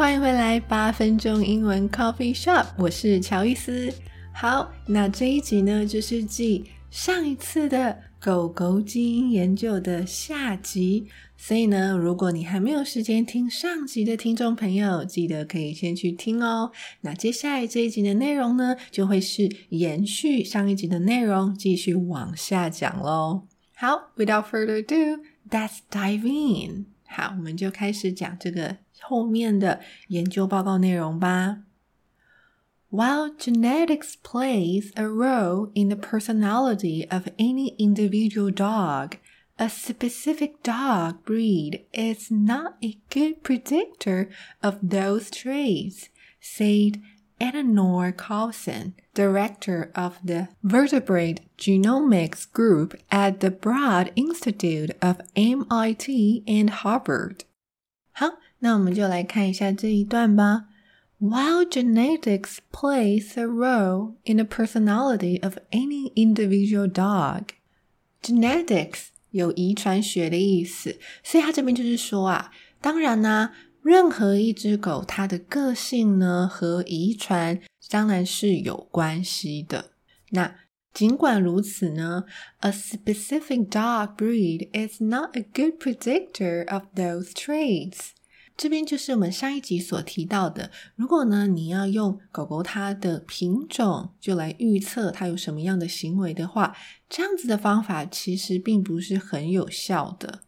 欢迎回来，八分钟英文 Coffee Shop，我是乔伊斯。好，那这一集呢，就是继上一次的狗狗基因研究的下集。所以呢，如果你还没有时间听上集的听众朋友，记得可以先去听哦。那接下来这一集的内容呢，就会是延续上一集的内容，继续往下讲喽。好，Without further ado，let's dive in。好，我们就开始讲这个。后面的研究报告内容吧。While genetics plays a role in the personality of any individual dog, a specific dog breed is not a good predictor of those traits, said Eleanor Carlson, director of the Vertebrate Genomics Group at the Broad Institute of MIT and Harvard. 好，那我们就来看一下这一段吧。While genetics plays a role in the personality of any individual dog, genetics 有遗传学的意思，所以它这边就是说啊，当然呢， 任何一只狗它的个性呢和遗传当然是有关系的。那尽管如此呢，a specific dog breed is not a good predictor of those traits。这边就是我们上一集所提到的，如果呢你要用狗狗它的品种就来预测它有什么样的行为的话，这样子的方法其实并不是很有效的。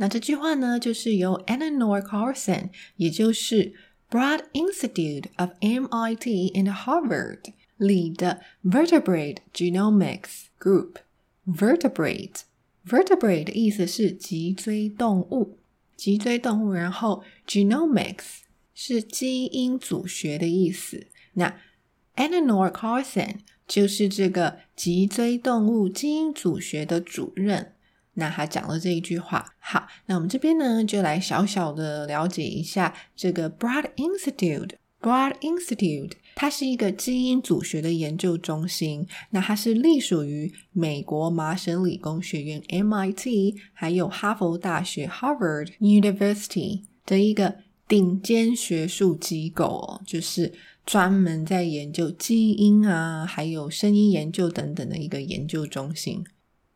那这句话呢，就是由 Eleanor Carson，也就是 Broad Institute of MIT and Harvard。里的 vertebrate genomics group vertebrate vertebrate 的意思是脊椎动物，脊椎动物，然后 genomics 是基因组学的意思。那 Eleanor Carson 就是这个脊椎动物基因组学的主任。那他讲了这一句话。好，那我们这边呢，就来小小的了解一下这个 Broad Institute。Broad Institute，它是一个基因组学的研究中心。那它是隶属于美国麻省理工学院 MIT，还有哈佛大学 Harvard University 的一个顶尖学术机构哦，就是专门在研究基因啊，还有声音研究等等的一个研究中心。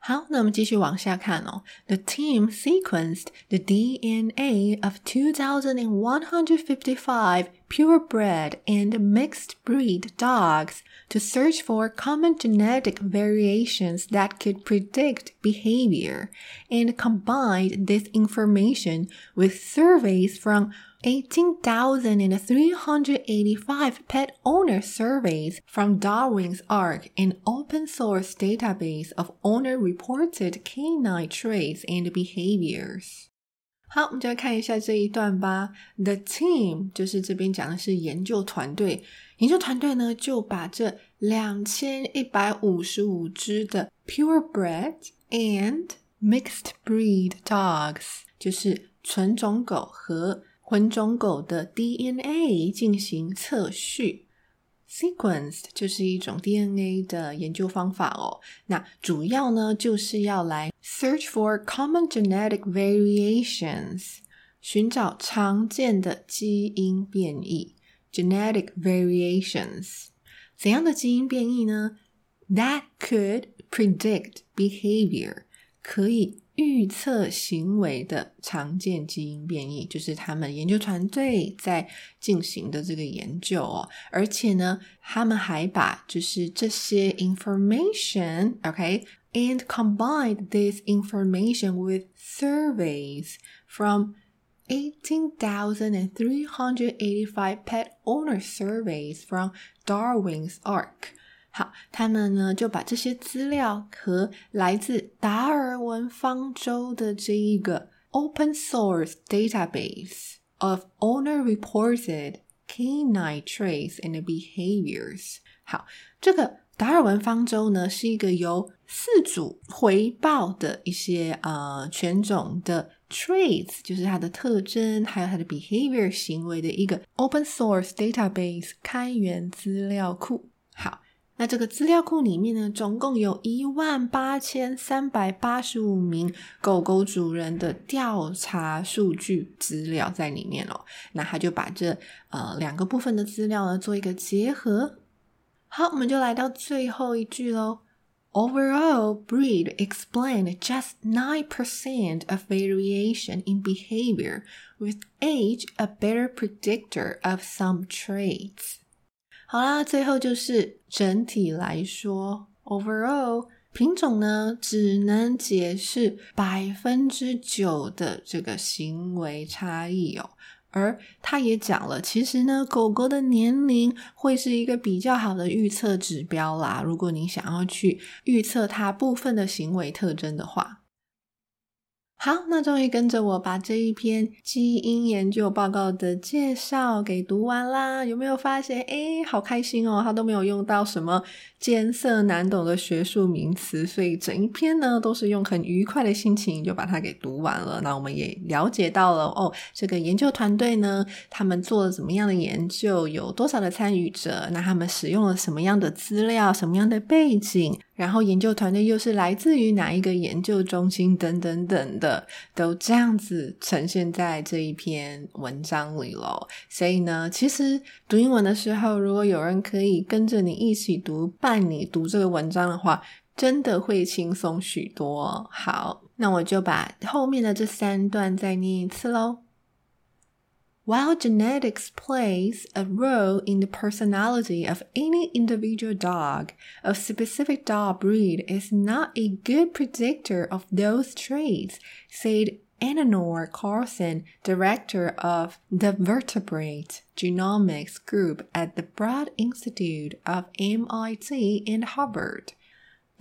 好，那我们继续往下看哦。The team sequenced the DNA of 2,155 purebred and mixed breed dogs to search for common genetic variations that could predict behavior, and combined this information with surveys from 18,385 pet owner surveys from Darwin's Ark, an open source database of owner reported canine traits and behaviors. 好，我们就来看一下这一段吧。The team 就是这边讲的是研究团队，研究团队呢就把这两千一百五十五只的 purebred and mixed breed dogs，就是纯种狗和 混种狗的 DNA 进行测序，sequenced 就是一种 DNA 的研究方法哦。那主要呢就是要来 search for common genetic variations，寻找常见的基因变异 genetic variations。怎样的基因变异呢？That could predict behavior，可以。预测行为的常见基因变异，就是他们研究团队在进行的这个研究哦。而且呢，他们还把就是这些 information，OK， and combined this information with surveys from 18,385 pet owner surveys from Darwin's Ark。 好，他们呢就把这些资料和来自达尔文方舟的这一个 open source database of owner reported canine traits and behaviors。好，这个达尔文方舟呢是一个由四组回报的一些呃犬种的 traits，就是它的特征，还有它的 behavior 行为的一个 open source database 开源资料库。好，那这个资料库里面呢，总共有一万八千三百八十五名狗狗主人的调查数据资料在里面哦。那他就把这呃两个部分的资料呢做一个结合。好，我们就来到最后一句喽。Overall, breed explained just 9% of variation in behavior, with age a better predictor of some traits. 好啦，最后就是整体来说，overall 品种呢只能解释百分之九的这个行为差异哦。而他也讲了，其实呢，狗狗的年龄会是一个比较好的预测指标啦。如果你想要去预测它部分的行为特征的话。好，那终于跟着我把这一篇基因研究报告的介绍给读完啦。有没有发现？哎，好开心哦！他都没有用到什么艰涩难懂的学术名词，所以整一篇呢都是用很愉快的心情就把它给读完了。那我们也了解到了哦，这个研究团队呢，他们做了怎么样的研究，有多少的参与者，那他们使用了什么样的资料，什么样的背景。然后研究团队又是来自于哪一个研究中心等等等的，都这样子呈现在这一篇文章里喽。所以呢，其实读英文的时候，如果有人可以跟着你一起读，伴你读这个文章的话，真的会轻松许多。好，那我就把后面的这三段再念一次喽。While genetics plays a role in the personality of any individual dog, a specific dog breed is not a good predictor of those traits, said Eleanor Carlson, director of the Vertebrate Genomics Group at the Broad Institute of MIT and Harvard.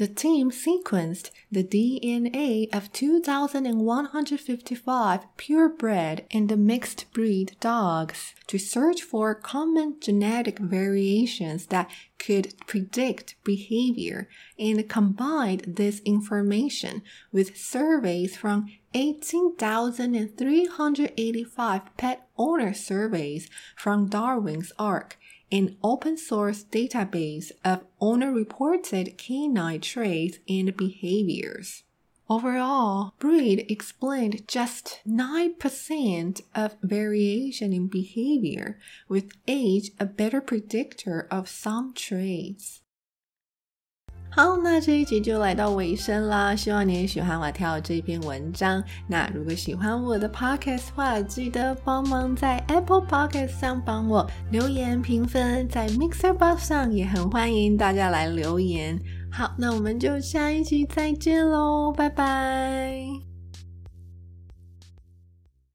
The team sequenced the DNA of 2,155 purebred and mixed breed dogs to search for common genetic variations that could predict behavior and combined this information with surveys from 18,385 pet owner surveys from Darwin's Ark an open source database of owner reported canine traits and behaviors. Overall, breed explained just 9% of variation in behavior, with age a better predictor of some traits. 好，那这一集就来到尾声啦。希望你也喜欢我跳这一篇文章。那如果喜欢我的 podcast 话，记得帮忙在 Apple Podcast 上帮我留言评分，在 Mixer Box 上也很欢迎大家来留言。好，那我们就下一集再见喽，拜拜。